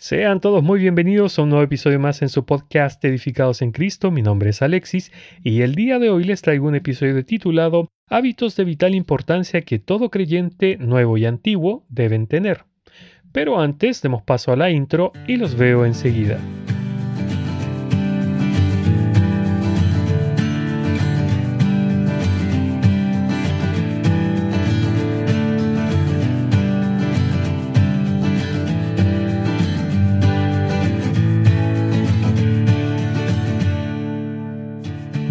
Sean todos muy bienvenidos a un nuevo episodio más en su podcast Edificados en Cristo. Mi nombre es Alexis y el día de hoy les traigo un episodio titulado Hábitos de vital importancia que todo creyente nuevo y antiguo deben tener. Pero antes demos paso a la intro y los veo enseguida.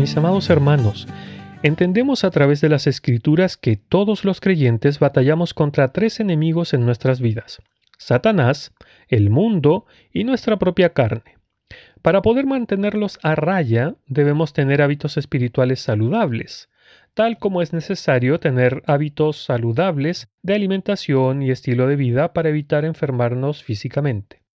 Mis amados hermanos, entendemos a través de las escrituras que todos los creyentes batallamos contra tres enemigos en nuestras vidas, Satanás, el mundo y nuestra propia carne. Para poder mantenerlos a raya debemos tener hábitos espirituales saludables, tal como es necesario tener hábitos saludables de alimentación y estilo de vida para evitar enfermarnos físicamente.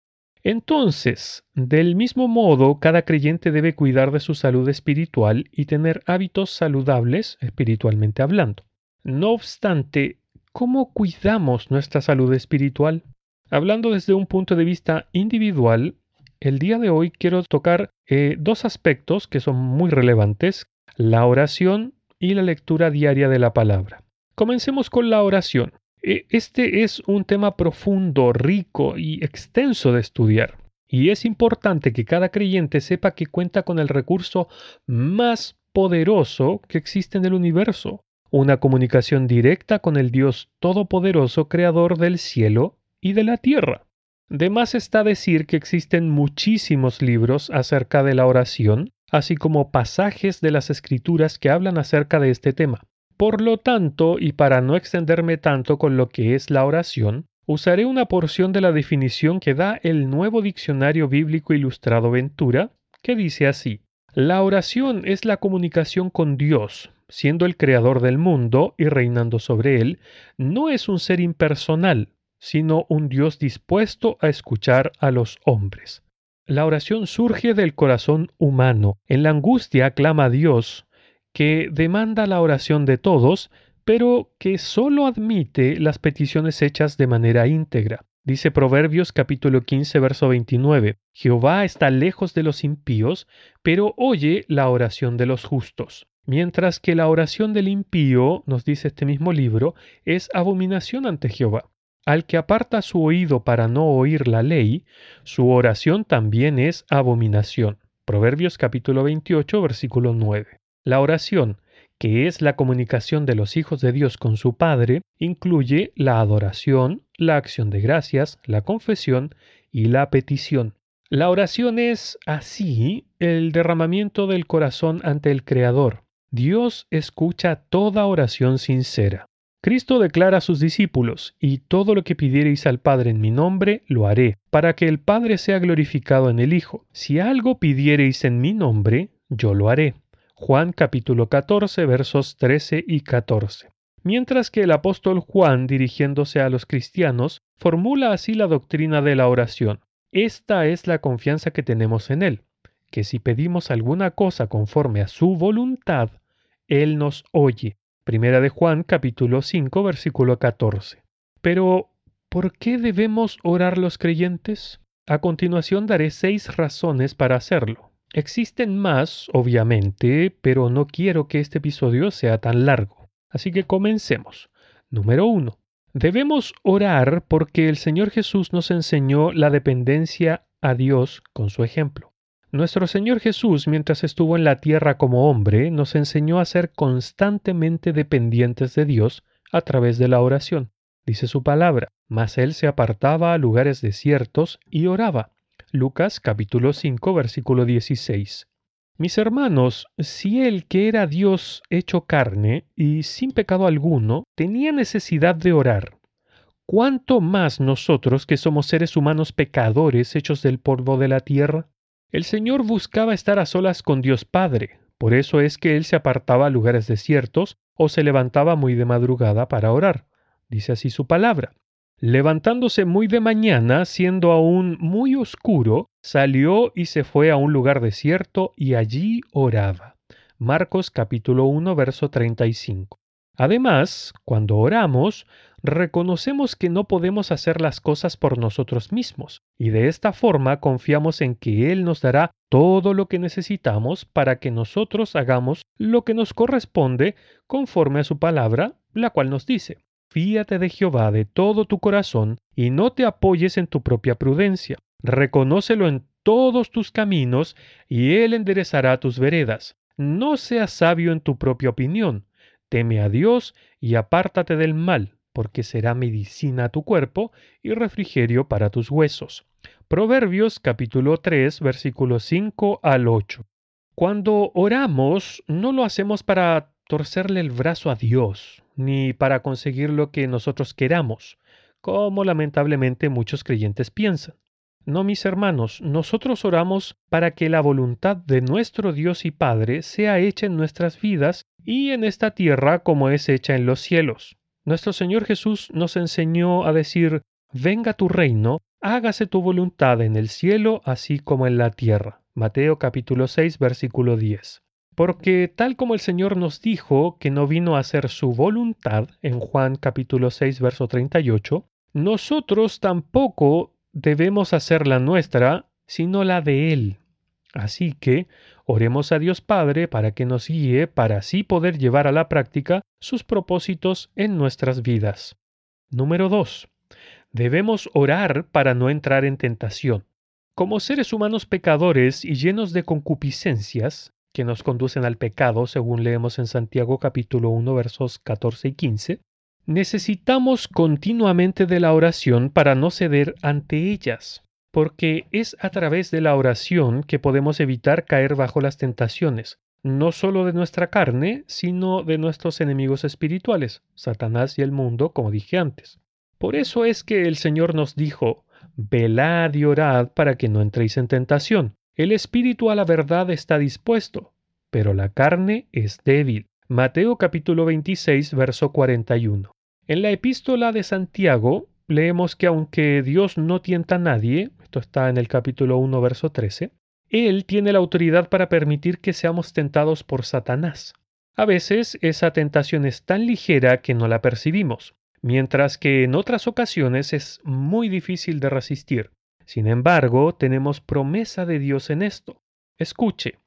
Entonces, del mismo modo, cada creyente debe cuidar de su salud espiritual y tener hábitos saludables espiritualmente hablando. No obstante, ¿cómo cuidamos nuestra salud espiritual? Hablando desde un punto de vista individual, el día de hoy quiero tocar eh, dos aspectos que son muy relevantes, la oración y la lectura diaria de la palabra. Comencemos con la oración. E, este es un tema profundo, rico y extenso de estudiar. Y es importante que cada creyente sepa que cuenta con el recurso más poderoso que existe en el universo, una comunicación directa con el Dios Todopoderoso, Creador del cielo y de la tierra. De más está decir que existen muchísimos libros acerca de la oración, así como pasajes de las escrituras que hablan acerca de este tema. Por lo tanto, y para no extenderme tanto con lo que es la oración, usaré una porción de la definición que da el nuevo diccionario bíblico ilustrado Ventura, que dice así, la oración es la comunicación con Dios, siendo el creador del mundo y reinando sobre él, no es un ser impersonal, sino un Dios dispuesto a escuchar a los hombres. La oración surge del corazón humano. En la angustia clama a Dios, que demanda la oración de todos, pero que sólo admite las peticiones hechas de manera íntegra. Dice Proverbios capítulo 15, verso 29, Jehová está lejos de los impíos, pero oye la oración de los justos. Mientras que la oración del impío, nos dice este mismo libro, es abominación ante Jehová. Al que aparta su oído para no oír la ley, su oración también es abominación. Proverbios capítulo 28, versículo 9. La oración, que es la comunicación de los hijos de Dios con su Padre, incluye la adoración, la acción de gracias, la confesión y la petición. La oración es así el derramamiento del corazón ante el Creador. Dios escucha toda oración sincera. Cristo declara a sus discípulos, y todo lo que pidiereis al Padre en mi nombre, lo haré, para que el Padre sea glorificado en el Hijo. Si algo pidiereis en mi nombre, yo lo haré. Juan capítulo 14 versos 13 y 14. Mientras que el apóstol Juan, dirigiéndose a los cristianos, formula así la doctrina de la oración. Esta es la confianza que tenemos en Él, que si pedimos alguna cosa conforme a su voluntad, Él nos oye. Primera de Juan capítulo 5 versículo 14. Pero, ¿por qué debemos orar los creyentes? A continuación daré seis razones para hacerlo. Existen más, obviamente, pero no quiero que este episodio sea tan largo. Así que comencemos. Número 1. Debemos orar porque el Señor Jesús nos enseñó la dependencia a Dios con su ejemplo. Nuestro Señor Jesús, mientras estuvo en la tierra como hombre, nos enseñó a ser constantemente dependientes de Dios a través de la oración. Dice su palabra, mas él se apartaba a lugares desiertos y oraba. Lucas capítulo 5 versículo 16. Mis hermanos, si Él que era Dios hecho carne y sin pecado alguno, tenía necesidad de orar, ¿cuánto más nosotros que somos seres humanos pecadores hechos del polvo de la tierra? El Señor buscaba estar a solas con Dios Padre, por eso es que Él se apartaba a lugares desiertos o se levantaba muy de madrugada para orar. Dice así su palabra. Levantándose muy de mañana, siendo aún muy oscuro, salió y se fue a un lugar desierto y allí oraba. Marcos capítulo 1 verso 35. Además, cuando oramos, reconocemos que no podemos hacer las cosas por nosotros mismos, y de esta forma confiamos en que Él nos dará todo lo que necesitamos para que nosotros hagamos lo que nos corresponde conforme a su palabra, la cual nos dice, Fíate de Jehová de todo tu corazón y no te apoyes en tu propia prudencia. Reconócelo en todos tus caminos y Él enderezará tus veredas. No seas sabio en tu propia opinión. Teme a Dios y apártate del mal, porque será medicina a tu cuerpo y refrigerio para tus huesos. Proverbios capítulo 3 versículos 5 al 8. Cuando oramos, no lo hacemos para torcerle el brazo a Dios, ni para conseguir lo que nosotros queramos, como lamentablemente muchos creyentes piensan. No, mis hermanos, nosotros oramos para que la voluntad de nuestro Dios y Padre sea hecha en nuestras vidas y en esta tierra como es hecha en los cielos. Nuestro Señor Jesús nos enseñó a decir, venga tu reino, hágase tu voluntad en el cielo así como en la tierra. Mateo capítulo 6 versículo 10. Porque tal como el Señor nos dijo que no vino a hacer su voluntad en Juan capítulo 6 verso 38, nosotros tampoco debemos hacer la nuestra, sino la de Él. Así que oremos a Dios Padre para que nos guíe para así poder llevar a la práctica sus propósitos en nuestras vidas. Número 2. Debemos orar para no entrar en tentación. Como seres humanos pecadores y llenos de concupiscencias, que nos conducen al pecado, según leemos en Santiago capítulo 1 versos 14 y 15, necesitamos continuamente de la oración para no ceder ante ellas, porque es a través de la oración que podemos evitar caer bajo las tentaciones, no solo de nuestra carne, sino de nuestros enemigos espirituales, Satanás y el mundo, como dije antes. Por eso es que el Señor nos dijo, velad y orad para que no entréis en tentación. El espíritu a la verdad está dispuesto, pero la carne es débil. Mateo capítulo 26, verso 41. En la epístola de Santiago leemos que aunque Dios no tienta a nadie, esto está en el capítulo 1, verso 13, Él tiene la autoridad para permitir que seamos tentados por Satanás. A veces esa tentación es tan ligera que no la percibimos, mientras que en otras ocasiones es muy difícil de resistir. Sin embargo, tenemos promesa de Dios en esto. Escuche,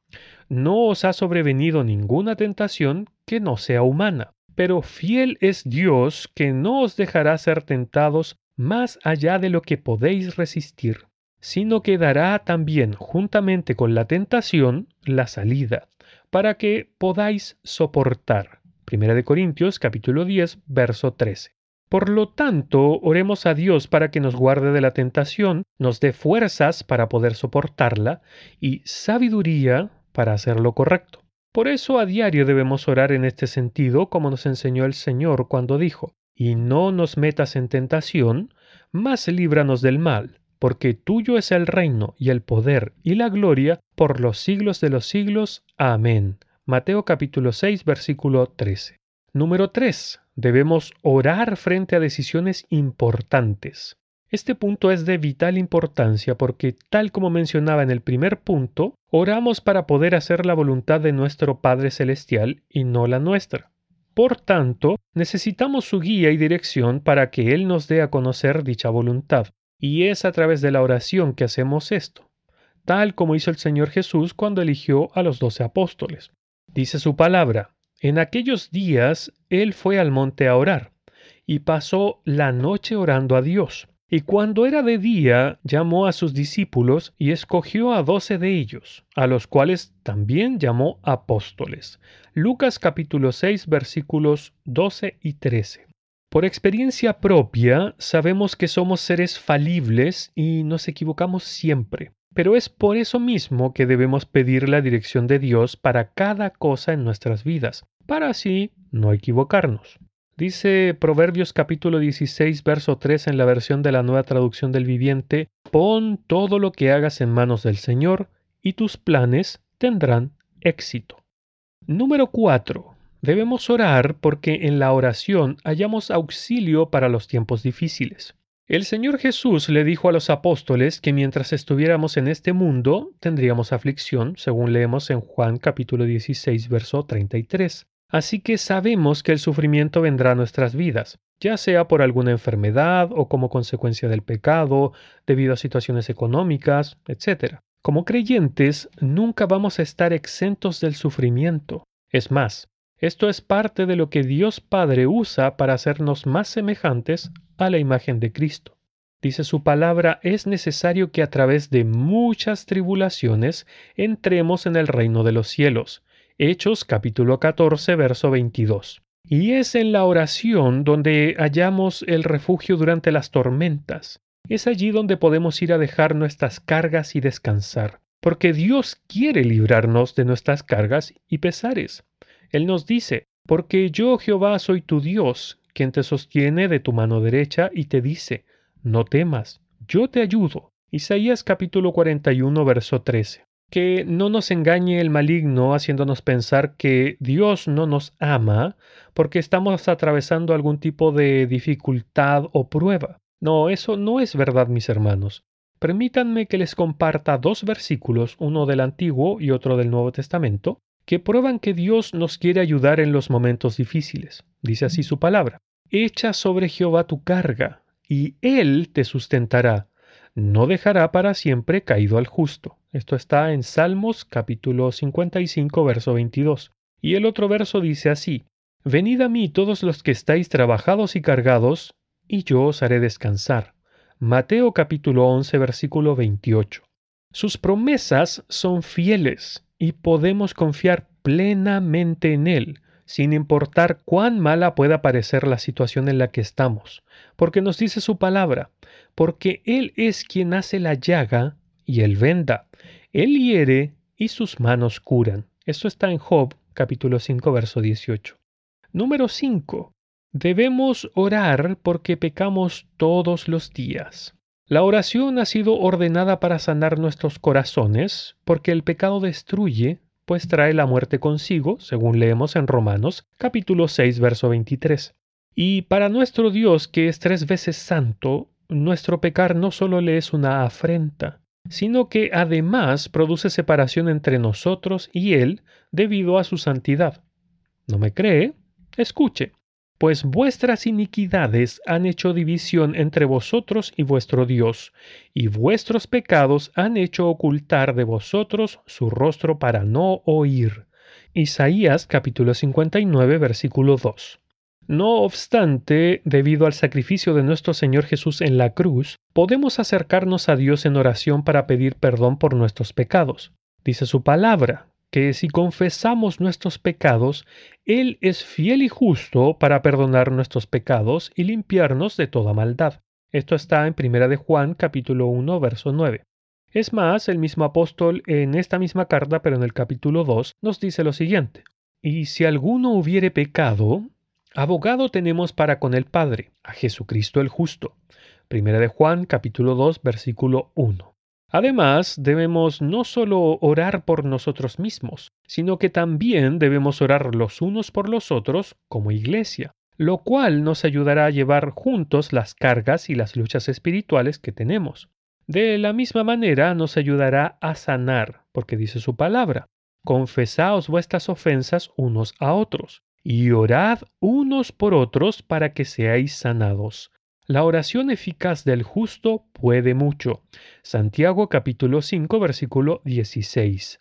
no os ha sobrevenido ninguna tentación que no sea humana, pero fiel es Dios que no os dejará ser tentados más allá de lo que podéis resistir, sino que dará también juntamente con la tentación la salida, para que podáis soportar. Primera de Corintios capítulo 10, verso 13. Por lo tanto, oremos a Dios para que nos guarde de la tentación, nos dé fuerzas para poder soportarla y sabiduría para hacer lo correcto. Por eso a diario debemos orar en este sentido, como nos enseñó el Señor cuando dijo, y no nos metas en tentación, mas líbranos del mal, porque tuyo es el reino y el poder y la gloria por los siglos de los siglos. Amén. Mateo capítulo 6 versículo 13. Número 3. Debemos orar frente a decisiones importantes. Este punto es de vital importancia porque, tal como mencionaba en el primer punto, oramos para poder hacer la voluntad de nuestro Padre Celestial y no la nuestra. Por tanto, necesitamos su guía y dirección para que Él nos dé a conocer dicha voluntad, y es a través de la oración que hacemos esto, tal como hizo el Señor Jesús cuando eligió a los doce apóstoles. Dice su palabra, en aquellos días él fue al monte a orar, y pasó la noche orando a Dios. Y cuando era de día, llamó a sus discípulos y escogió a doce de ellos, a los cuales también llamó apóstoles. Lucas capítulo 6 versículos 12 y 13. Por experiencia propia, sabemos que somos seres falibles y nos equivocamos siempre. Pero es por eso mismo que debemos pedir la dirección de Dios para cada cosa en nuestras vidas, para así no equivocarnos. Dice Proverbios capítulo 16, verso 3 en la versión de la nueva traducción del viviente, pon todo lo que hagas en manos del Señor y tus planes tendrán éxito. Número 4. Debemos orar porque en la oración hallamos auxilio para los tiempos difíciles. El Señor Jesús le dijo a los apóstoles que mientras estuviéramos en este mundo tendríamos aflicción, según leemos en Juan capítulo 16, verso 33. Así que sabemos que el sufrimiento vendrá a nuestras vidas, ya sea por alguna enfermedad o como consecuencia del pecado, debido a situaciones económicas, etc. Como creyentes, nunca vamos a estar exentos del sufrimiento. Es más, esto es parte de lo que Dios Padre usa para hacernos más semejantes a la imagen de Cristo. Dice su palabra, es necesario que a través de muchas tribulaciones entremos en el reino de los cielos. Hechos capítulo 14, verso 22. Y es en la oración donde hallamos el refugio durante las tormentas. Es allí donde podemos ir a dejar nuestras cargas y descansar, porque Dios quiere librarnos de nuestras cargas y pesares. Él nos dice, porque yo Jehová soy tu Dios, quien te sostiene de tu mano derecha y te dice, no temas, yo te ayudo. Isaías capítulo 41, verso 13 que no nos engañe el maligno haciéndonos pensar que Dios no nos ama porque estamos atravesando algún tipo de dificultad o prueba. No, eso no es verdad, mis hermanos. Permítanme que les comparta dos versículos, uno del Antiguo y otro del Nuevo Testamento, que prueban que Dios nos quiere ayudar en los momentos difíciles. Dice así su palabra. Echa sobre Jehová tu carga, y Él te sustentará. No dejará para siempre caído al justo. Esto está en Salmos capítulo 55, verso 22. Y el otro verso dice así, Venid a mí todos los que estáis trabajados y cargados, y yo os haré descansar. Mateo capítulo 11, versículo 28. Sus promesas son fieles y podemos confiar plenamente en Él, sin importar cuán mala pueda parecer la situación en la que estamos, porque nos dice su palabra, porque Él es quien hace la llaga y él venda. Él hiere y sus manos curan. Esto está en Job capítulo 5 verso 18. Número 5. Debemos orar porque pecamos todos los días. La oración ha sido ordenada para sanar nuestros corazones, porque el pecado destruye, pues trae la muerte consigo, según leemos en Romanos capítulo 6 verso 23. Y para nuestro Dios, que es tres veces santo, nuestro pecar no solo le es una afrenta, sino que además produce separación entre nosotros y Él debido a su santidad. ¿No me cree? Escuche. Pues vuestras iniquidades han hecho división entre vosotros y vuestro Dios, y vuestros pecados han hecho ocultar de vosotros su rostro para no oír. Isaías capítulo 59 versículo 2. No obstante, debido al sacrificio de nuestro Señor Jesús en la cruz, podemos acercarnos a Dios en oración para pedir perdón por nuestros pecados. Dice su palabra, que si confesamos nuestros pecados, Él es fiel y justo para perdonar nuestros pecados y limpiarnos de toda maldad. Esto está en 1 de Juan capítulo 1 verso 9. Es más, el mismo apóstol en esta misma carta, pero en el capítulo 2, nos dice lo siguiente. Y si alguno hubiere pecado, Abogado tenemos para con el Padre, a Jesucristo el justo. Primera de Juan capítulo 2 versículo 1. Además, debemos no solo orar por nosotros mismos, sino que también debemos orar los unos por los otros como iglesia, lo cual nos ayudará a llevar juntos las cargas y las luchas espirituales que tenemos. De la misma manera nos ayudará a sanar, porque dice su palabra, confesaos vuestras ofensas unos a otros y orad unos por otros para que seáis sanados. La oración eficaz del justo puede mucho. Santiago capítulo 5 versículo 16.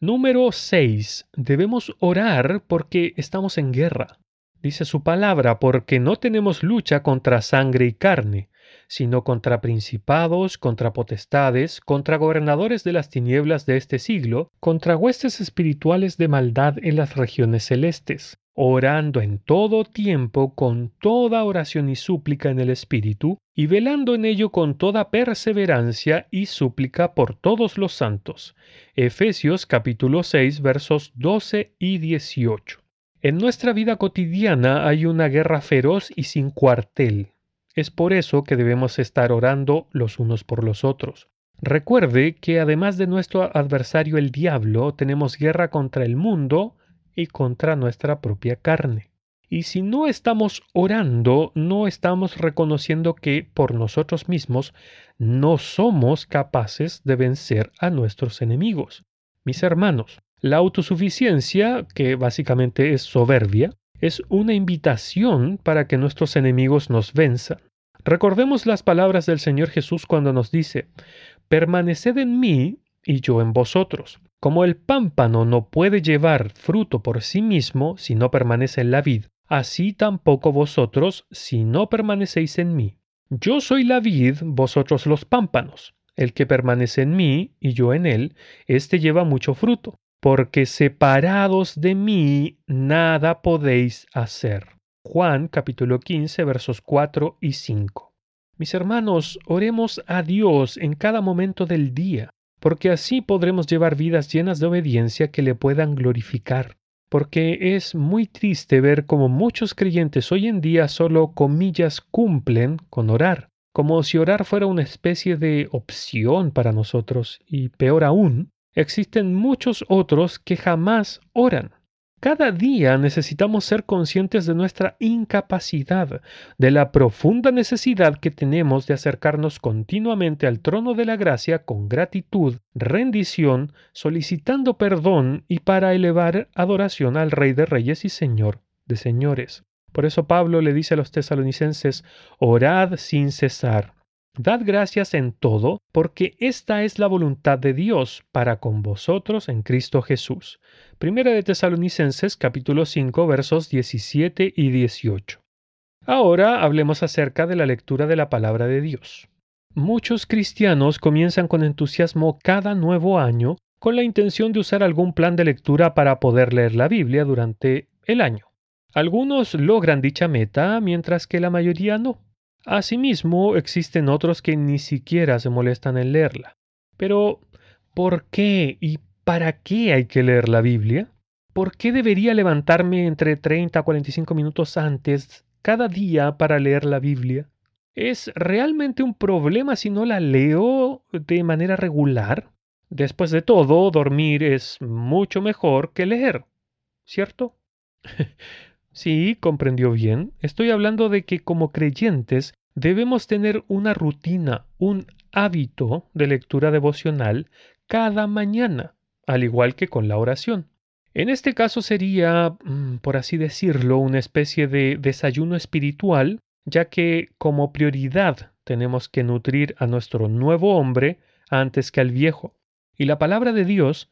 Número 6. Debemos orar porque estamos en guerra. Dice su palabra, porque no tenemos lucha contra sangre y carne, sino contra principados, contra potestades, contra gobernadores de las tinieblas de este siglo, contra huestes espirituales de maldad en las regiones celestes orando en todo tiempo con toda oración y súplica en el Espíritu, y velando en ello con toda perseverancia y súplica por todos los santos. Efesios capítulo 6 versos 12 y 18. En nuestra vida cotidiana hay una guerra feroz y sin cuartel. Es por eso que debemos estar orando los unos por los otros. Recuerde que además de nuestro adversario el diablo, tenemos guerra contra el mundo, y contra nuestra propia carne. Y si no estamos orando, no estamos reconociendo que por nosotros mismos no somos capaces de vencer a nuestros enemigos. Mis hermanos, La autosuficiencia, que básicamente es soberbia, es una invitación para que nuestros enemigos nos venzan. Recordemos las palabras del Señor Jesús cuando nos dice, Permaneced en mí y yo en vosotros. Como el pámpano no puede llevar fruto por sí mismo si no permanece en la vid, así tampoco vosotros si no permanecéis en mí. Yo soy la vid, vosotros los pámpanos. El que permanece en mí y yo en él, éste lleva mucho fruto, porque separados de mí nada podéis hacer. Juan capítulo 15 versos 4 y 5. Mis hermanos, oremos a Dios en cada momento del día, porque así podremos llevar vidas llenas de obediencia que le puedan glorificar. Porque es muy triste ver cómo muchos creyentes hoy en día solo comillas cumplen con orar, como si orar fuera una especie de opción para nosotros, y peor aún, existen muchos otros que jamás oran. Cada día necesitamos ser conscientes de nuestra incapacidad, de la profunda necesidad que tenemos de acercarnos continuamente al trono de la gracia con gratitud, rendición, solicitando perdón y para elevar adoración al Rey de Reyes y Señor de Señores. Por eso Pablo le dice a los tesalonicenses, orad sin cesar. Dad gracias en todo, porque esta es la voluntad de Dios para con vosotros en Cristo Jesús. Primera de Tesalonicenses capítulo 5 versos 17 y 18. Ahora hablemos acerca de la lectura de la palabra de Dios. Muchos cristianos comienzan con entusiasmo cada nuevo año con la intención de usar algún plan de lectura para poder leer la Biblia durante el año. Algunos logran dicha meta, mientras que la mayoría no. Asimismo, existen otros que ni siquiera se molestan en leerla. Pero, ¿por qué y para qué hay que leer la Biblia? ¿Por qué debería levantarme entre 30 a 45 minutos antes cada día para leer la Biblia? ¿Es realmente un problema si no la leo de manera regular? Después de todo, dormir es mucho mejor que leer, ¿cierto? Sí, comprendió bien. Estoy hablando de que como creyentes debemos tener una rutina, un hábito de lectura devocional cada mañana, al igual que con la oración. En este caso sería, mm, por así decirlo, una especie de desayuno espiritual, ya que como prioridad tenemos que nutrir a nuestro nuevo hombre antes que al viejo. Y la palabra de Dios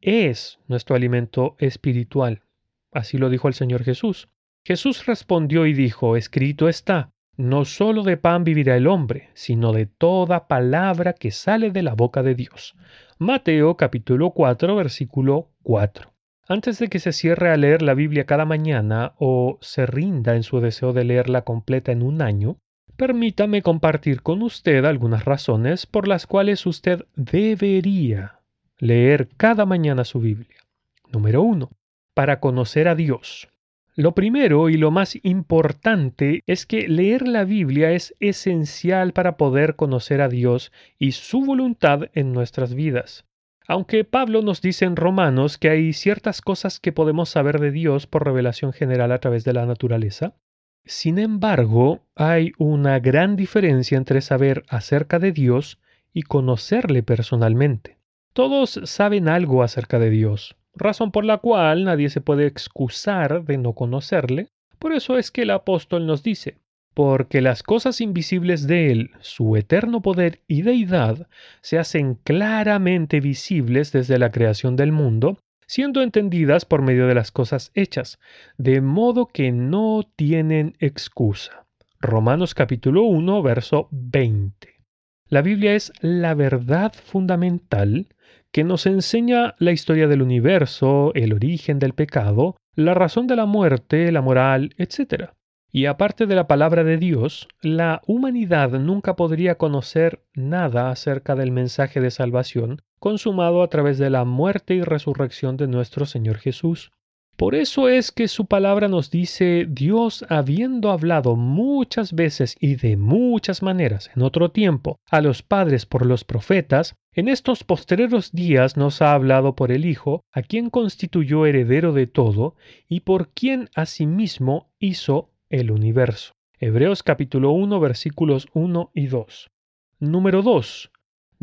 es nuestro alimento espiritual. Así lo dijo el Señor Jesús. Jesús respondió y dijo, escrito está, no solo de pan vivirá el hombre, sino de toda palabra que sale de la boca de Dios. Mateo capítulo 4 versículo 4. Antes de que se cierre a leer la Biblia cada mañana o se rinda en su deseo de leerla completa en un año, permítame compartir con usted algunas razones por las cuales usted debería leer cada mañana su Biblia. Número 1 para conocer a Dios. Lo primero y lo más importante es que leer la Biblia es esencial para poder conocer a Dios y su voluntad en nuestras vidas. Aunque Pablo nos dice en Romanos que hay ciertas cosas que podemos saber de Dios por revelación general a través de la naturaleza, sin embargo, hay una gran diferencia entre saber acerca de Dios y conocerle personalmente. Todos saben algo acerca de Dios, razón por la cual nadie se puede excusar de no conocerle. Por eso es que el apóstol nos dice, porque las cosas invisibles de Él, su eterno poder y deidad, se hacen claramente visibles desde la creación del mundo, siendo entendidas por medio de las cosas hechas, de modo que no tienen excusa. Romanos capítulo 1, verso 20. La Biblia es la verdad fundamental que nos enseña la historia del universo, el origen del pecado, la razón de la muerte, la moral, etc. Y aparte de la palabra de Dios, la humanidad nunca podría conocer nada acerca del mensaje de salvación consumado a través de la muerte y resurrección de nuestro Señor Jesús. Por eso es que su palabra nos dice, Dios habiendo hablado muchas veces y de muchas maneras en otro tiempo a los padres por los profetas, en estos postreros días nos ha hablado por el Hijo, a quien constituyó heredero de todo y por quien asimismo hizo el universo. Hebreos capítulo 1 versículos 1 y 2. Número 2.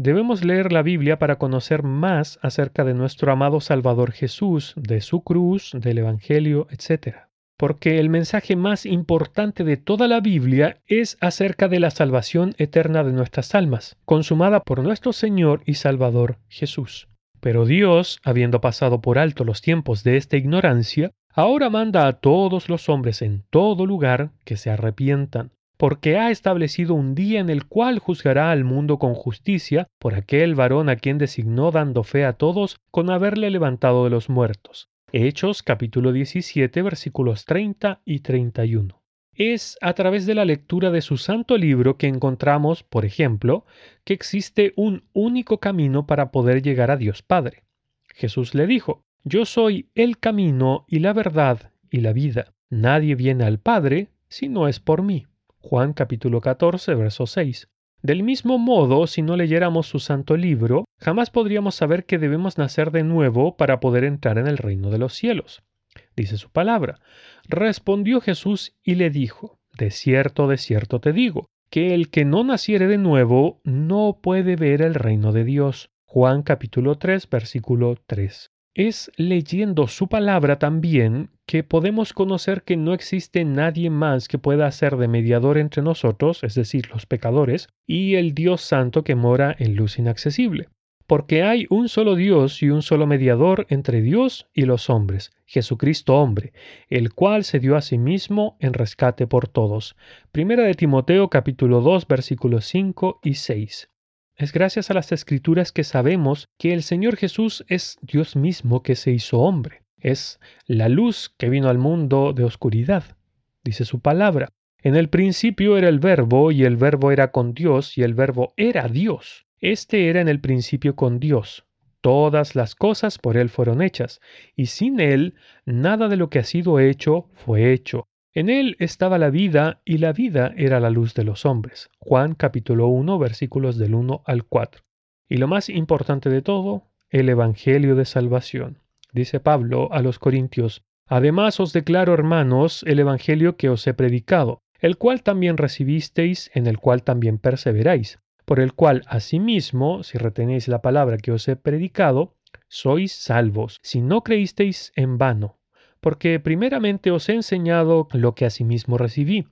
Debemos leer la Biblia para conocer más acerca de nuestro amado Salvador Jesús, de su cruz, del Evangelio, etc. Porque el mensaje más importante de toda la Biblia es acerca de la salvación eterna de nuestras almas, consumada por nuestro Señor y Salvador Jesús. Pero Dios, habiendo pasado por alto los tiempos de esta ignorancia, ahora manda a todos los hombres en todo lugar que se arrepientan porque ha establecido un día en el cual juzgará al mundo con justicia por aquel varón a quien designó dando fe a todos con haberle levantado de los muertos. Hechos capítulo 17 versículos 30 y 31. Es a través de la lectura de su santo libro que encontramos, por ejemplo, que existe un único camino para poder llegar a Dios Padre. Jesús le dijo, Yo soy el camino y la verdad y la vida. Nadie viene al Padre si no es por mí. Juan capítulo 14, verso 6. Del mismo modo, si no leyéramos su santo libro, jamás podríamos saber que debemos nacer de nuevo para poder entrar en el reino de los cielos. Dice su palabra. Respondió Jesús y le dijo, De cierto, de cierto te digo, que el que no naciere de nuevo no puede ver el reino de Dios. Juan capítulo 3, versículo 3. Es leyendo su palabra también que podemos conocer que no existe nadie más que pueda ser de mediador entre nosotros, es decir, los pecadores, y el Dios Santo que mora en luz inaccesible. Porque hay un solo Dios y un solo mediador entre Dios y los hombres, Jesucristo hombre, el cual se dio a sí mismo en rescate por todos. Primera de Timoteo capítulo 2 versículos 5 y 6. Es gracias a las escrituras que sabemos que el Señor Jesús es Dios mismo que se hizo hombre. Es la luz que vino al mundo de oscuridad. Dice su palabra. En el principio era el verbo y el verbo era con Dios y el verbo era Dios. Este era en el principio con Dios. Todas las cosas por Él fueron hechas, y sin Él nada de lo que ha sido hecho fue hecho. En él estaba la vida y la vida era la luz de los hombres. Juan capítulo 1 versículos del 1 al 4. Y lo más importante de todo, el Evangelio de Salvación. Dice Pablo a los Corintios, Además os declaro, hermanos, el Evangelio que os he predicado, el cual también recibisteis, en el cual también perseveráis, por el cual asimismo, si retenéis la palabra que os he predicado, sois salvos, si no creísteis en vano porque primeramente os he enseñado lo que asimismo recibí,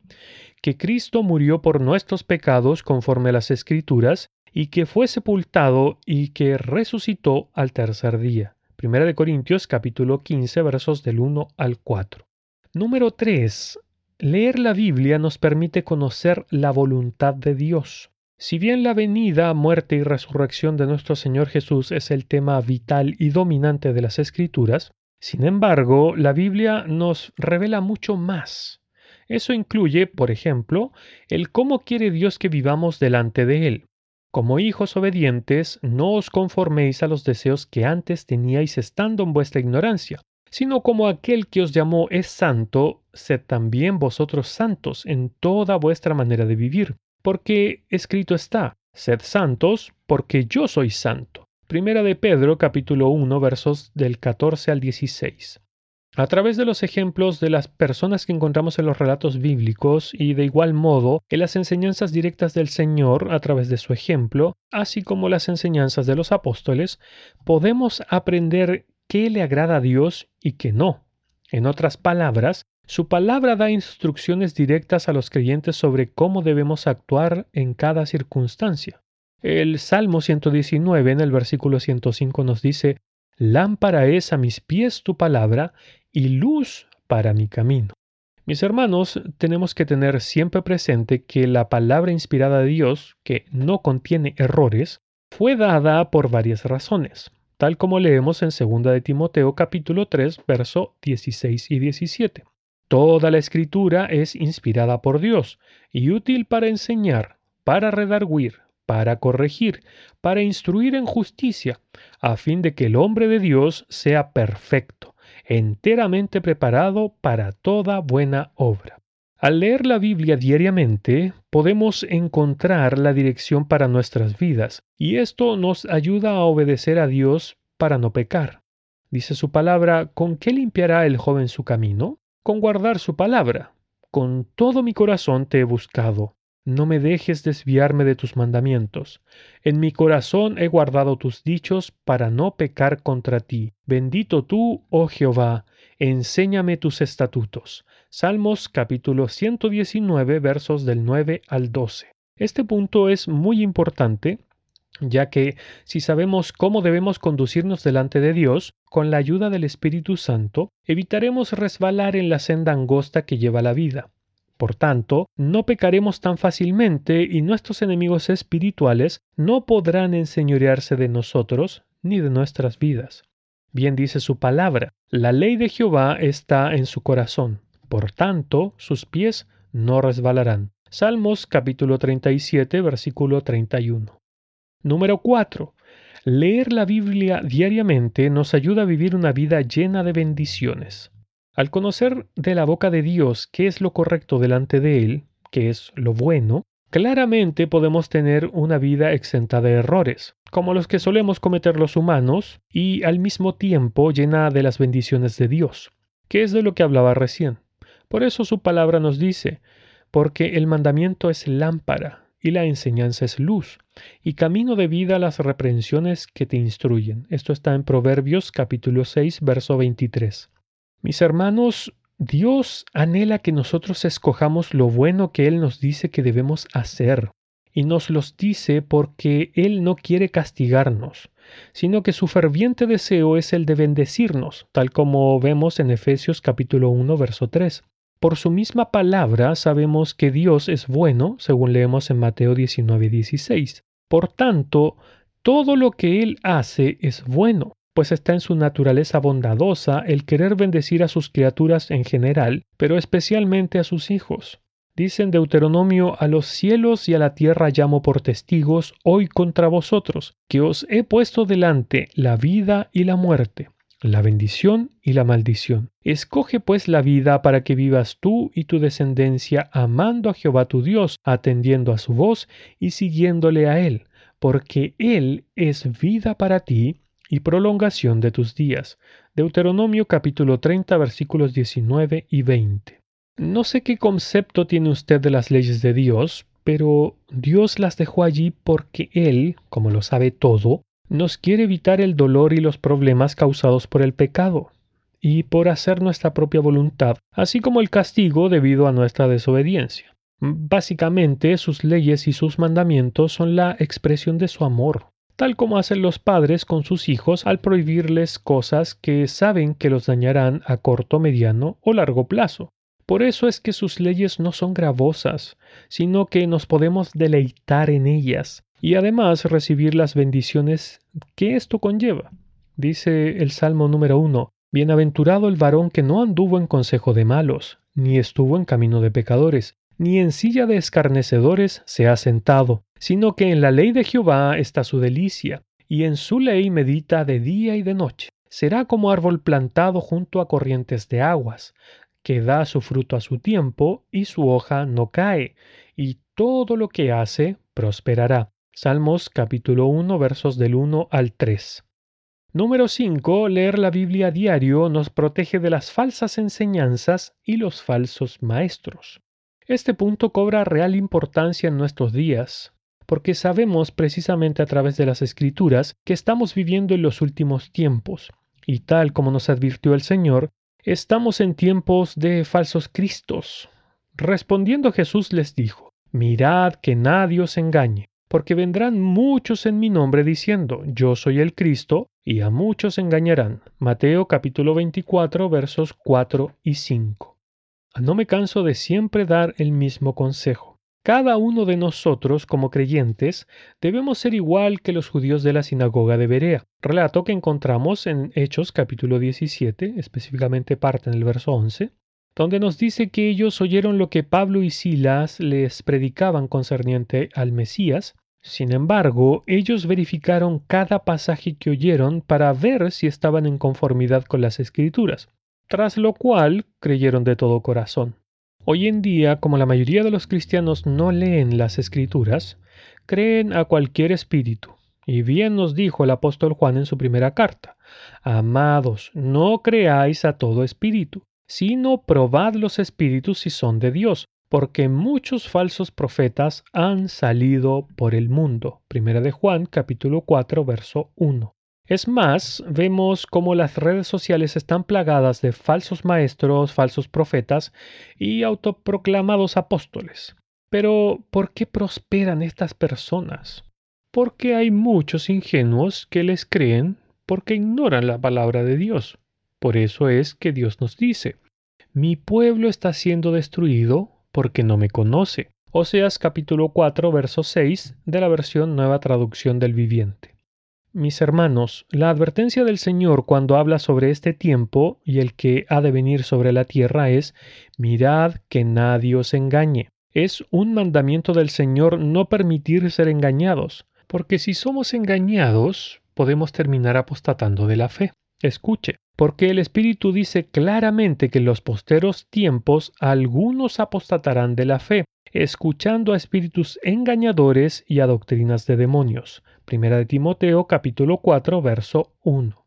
que Cristo murió por nuestros pecados conforme a las Escrituras, y que fue sepultado y que resucitó al tercer día. Primera de Corintios capítulo 15 versos del 1 al 4. Número 3. Leer la Biblia nos permite conocer la voluntad de Dios. Si bien la venida, muerte y resurrección de nuestro Señor Jesús es el tema vital y dominante de las Escrituras, sin embargo, la Biblia nos revela mucho más. Eso incluye, por ejemplo, el cómo quiere Dios que vivamos delante de Él. Como hijos obedientes, no os conforméis a los deseos que antes teníais estando en vuestra ignorancia, sino como aquel que os llamó es santo, sed también vosotros santos en toda vuestra manera de vivir, porque escrito está, sed santos, porque yo soy santo. Primera de Pedro capítulo 1 versos del 14 al 16. A través de los ejemplos de las personas que encontramos en los relatos bíblicos y de igual modo en las enseñanzas directas del Señor a través de su ejemplo, así como las enseñanzas de los apóstoles, podemos aprender qué le agrada a Dios y qué no. En otras palabras, su palabra da instrucciones directas a los creyentes sobre cómo debemos actuar en cada circunstancia. El Salmo 119 en el versículo 105 nos dice, Lámpara es a mis pies tu palabra y luz para mi camino. Mis hermanos, tenemos que tener siempre presente que la palabra inspirada de Dios, que no contiene errores, fue dada por varias razones, tal como leemos en 2 de Timoteo capítulo 3, verso 16 y 17. Toda la escritura es inspirada por Dios y útil para enseñar, para redarguir, para corregir, para instruir en justicia, a fin de que el hombre de Dios sea perfecto, enteramente preparado para toda buena obra. Al leer la Biblia diariamente, podemos encontrar la dirección para nuestras vidas, y esto nos ayuda a obedecer a Dios para no pecar. Dice su palabra, ¿con qué limpiará el joven su camino? Con guardar su palabra. Con todo mi corazón te he buscado no me dejes desviarme de tus mandamientos. En mi corazón he guardado tus dichos para no pecar contra ti. Bendito tú, oh Jehová, enséñame tus estatutos. Salmos capítulo 119 versos del 9 al 12. Este punto es muy importante ya que si sabemos cómo debemos conducirnos delante de Dios, con la ayuda del Espíritu Santo, evitaremos resbalar en la senda angosta que lleva la vida. Por tanto, no pecaremos tan fácilmente y nuestros enemigos espirituales no podrán enseñorearse de nosotros ni de nuestras vidas. Bien dice su palabra, la ley de Jehová está en su corazón, por tanto sus pies no resbalarán. Salmos capítulo 37 versículo 31. Número 4. Leer la Biblia diariamente nos ayuda a vivir una vida llena de bendiciones. Al conocer de la boca de Dios qué es lo correcto delante de Él, qué es lo bueno, claramente podemos tener una vida exenta de errores, como los que solemos cometer los humanos, y al mismo tiempo llena de las bendiciones de Dios, que es de lo que hablaba recién. Por eso su palabra nos dice, porque el mandamiento es lámpara y la enseñanza es luz, y camino de vida las reprensiones que te instruyen. Esto está en Proverbios capítulo 6, verso 23. Mis hermanos, Dios anhela que nosotros escojamos lo bueno que Él nos dice que debemos hacer, y nos los dice porque Él no quiere castigarnos, sino que su ferviente deseo es el de bendecirnos, tal como vemos en Efesios capítulo 1, verso 3. Por su misma palabra sabemos que Dios es bueno, según leemos en Mateo 19, 16. Por tanto, todo lo que Él hace es bueno, pues está en su naturaleza bondadosa el querer bendecir a sus criaturas en general, pero especialmente a sus hijos. Dice en Deuteronomio, a los cielos y a la tierra llamo por testigos hoy contra vosotros, que os he puesto delante la vida y la muerte, la bendición y la maldición. Escoge pues la vida para que vivas tú y tu descendencia amando a Jehová tu Dios, atendiendo a su voz y siguiéndole a Él, porque Él es vida para ti y prolongación de tus días. Deuteronomio capítulo 30 versículos 19 y 20. No sé qué concepto tiene usted de las leyes de Dios, pero Dios las dejó allí porque Él, como lo sabe todo, nos quiere evitar el dolor y los problemas causados por el pecado y por hacer nuestra propia voluntad, así como el castigo debido a nuestra desobediencia. Básicamente, sus leyes y sus mandamientos son la expresión de su amor, tal como hacen los padres con sus hijos al prohibirles cosas que saben que los dañarán a corto, mediano o largo plazo. Por eso es que sus leyes no son gravosas, sino que nos podemos deleitar en ellas, y además recibir las bendiciones que esto conlleva. Dice el Salmo número uno, Bienaventurado el varón que no anduvo en consejo de malos, ni estuvo en camino de pecadores, ni en silla de escarnecedores se ha sentado, sino que en la ley de Jehová está su delicia, y en su ley medita de día y de noche. Será como árbol plantado junto a corrientes de aguas, que da su fruto a su tiempo, y su hoja no cae, y todo lo que hace prosperará. Salmos capítulo 1 versos del 1 al 3. Número 5. Leer la Biblia diario nos protege de las falsas enseñanzas y los falsos maestros. Este punto cobra real importancia en nuestros días, porque sabemos precisamente a través de las escrituras que estamos viviendo en los últimos tiempos, y tal como nos advirtió el Señor, estamos en tiempos de falsos cristos. Respondiendo Jesús les dijo, Mirad que nadie os engañe porque vendrán muchos en mi nombre diciendo, yo soy el Cristo, y a muchos engañarán. Mateo capítulo 24 versos 4 y 5. No me canso de siempre dar el mismo consejo. Cada uno de nosotros, como creyentes, debemos ser igual que los judíos de la sinagoga de Berea, relato que encontramos en Hechos capítulo 17, específicamente parte en el verso 11, donde nos dice que ellos oyeron lo que Pablo y Silas les predicaban concerniente al Mesías. Sin embargo, ellos verificaron cada pasaje que oyeron para ver si estaban en conformidad con las escrituras, tras lo cual creyeron de todo corazón. Hoy en día, como la mayoría de los cristianos no leen las escrituras, creen a cualquier espíritu. Y bien nos dijo el apóstol Juan en su primera carta, Amados, no creáis a todo espíritu, sino probad los espíritus si son de Dios, porque muchos falsos profetas han salido por el mundo. Primera de Juan, capítulo 4, verso 1. Es más, vemos cómo las redes sociales están plagadas de falsos maestros, falsos profetas y autoproclamados apóstoles. Pero, ¿por qué prosperan estas personas? Porque hay muchos ingenuos que les creen porque ignoran la palabra de Dios. Por eso es que Dios nos dice, mi pueblo está siendo destruido porque no me conoce. Oseas capítulo 4, verso 6 de la versión Nueva Traducción del Viviente. Mis hermanos, la advertencia del Señor cuando habla sobre este tiempo y el que ha de venir sobre la tierra es mirad que nadie os engañe. Es un mandamiento del Señor no permitir ser engañados, porque si somos engañados, podemos terminar apostatando de la fe. Escuche, porque el Espíritu dice claramente que en los posteros tiempos algunos apostatarán de la fe, escuchando a espíritus engañadores y a doctrinas de demonios. Primera de Timoteo capítulo 4 verso 1.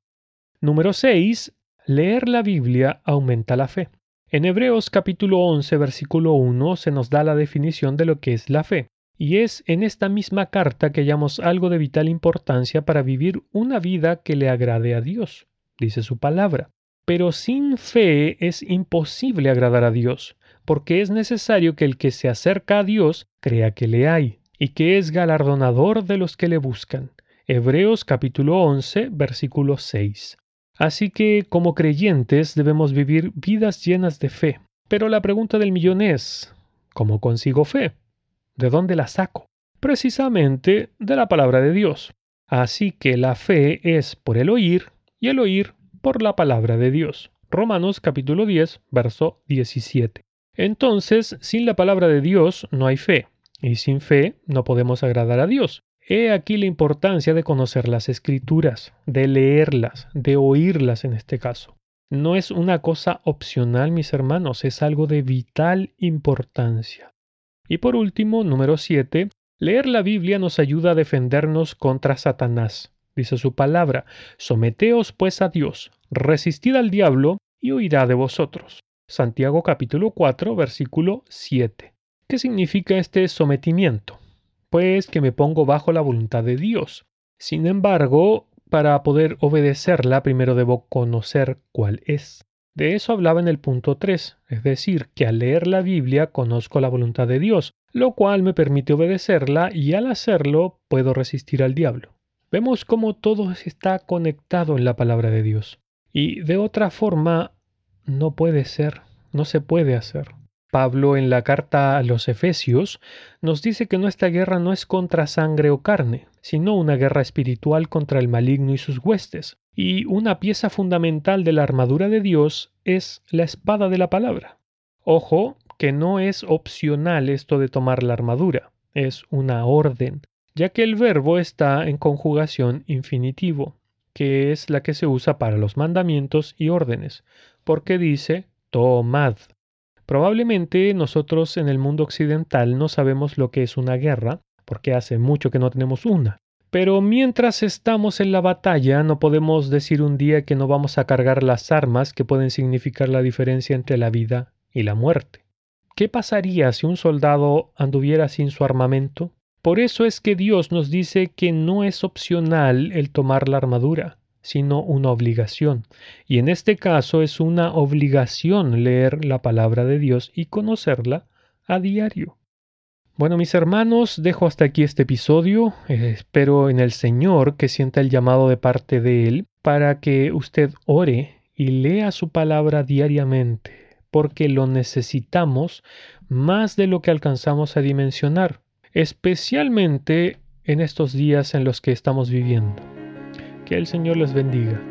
Número 6. Leer la Biblia aumenta la fe. En Hebreos capítulo 11 versículo 1 se nos da la definición de lo que es la fe. Y es en esta misma carta que hallamos algo de vital importancia para vivir una vida que le agrade a Dios, dice su palabra. Pero sin fe es imposible agradar a Dios, porque es necesario que el que se acerca a Dios crea que le hay y que es galardonador de los que le buscan. Hebreos capítulo 11, versículo 6. Así que como creyentes debemos vivir vidas llenas de fe. Pero la pregunta del millón es, ¿cómo consigo fe? ¿De dónde la saco? Precisamente de la palabra de Dios. Así que la fe es por el oír y el oír por la palabra de Dios. Romanos capítulo 10, verso 17. Entonces, sin la palabra de Dios no hay fe. Y sin fe no podemos agradar a Dios. He aquí la importancia de conocer las escrituras, de leerlas, de oírlas en este caso. No es una cosa opcional, mis hermanos, es algo de vital importancia. Y por último, número 7, leer la Biblia nos ayuda a defendernos contra Satanás. Dice su palabra, someteos pues a Dios, resistid al diablo y huirá de vosotros. Santiago capítulo 4, versículo 7. ¿Qué significa este sometimiento? Pues que me pongo bajo la voluntad de Dios. Sin embargo, para poder obedecerla, primero debo conocer cuál es. De eso hablaba en el punto 3, es decir, que al leer la Biblia conozco la voluntad de Dios, lo cual me permite obedecerla y al hacerlo puedo resistir al diablo. Vemos cómo todo está conectado en la palabra de Dios. Y de otra forma, no puede ser, no se puede hacer. Pablo en la carta a los Efesios nos dice que nuestra guerra no es contra sangre o carne, sino una guerra espiritual contra el maligno y sus huestes. Y una pieza fundamental de la armadura de Dios es la espada de la palabra. Ojo, que no es opcional esto de tomar la armadura, es una orden, ya que el verbo está en conjugación infinitivo, que es la que se usa para los mandamientos y órdenes, porque dice tomad. Probablemente nosotros en el mundo occidental no sabemos lo que es una guerra, porque hace mucho que no tenemos una. Pero mientras estamos en la batalla no podemos decir un día que no vamos a cargar las armas que pueden significar la diferencia entre la vida y la muerte. ¿Qué pasaría si un soldado anduviera sin su armamento? Por eso es que Dios nos dice que no es opcional el tomar la armadura sino una obligación. Y en este caso es una obligación leer la palabra de Dios y conocerla a diario. Bueno, mis hermanos, dejo hasta aquí este episodio. Espero en el Señor que sienta el llamado de parte de Él para que usted ore y lea su palabra diariamente, porque lo necesitamos más de lo que alcanzamos a dimensionar, especialmente en estos días en los que estamos viviendo. Que el Señor les bendiga.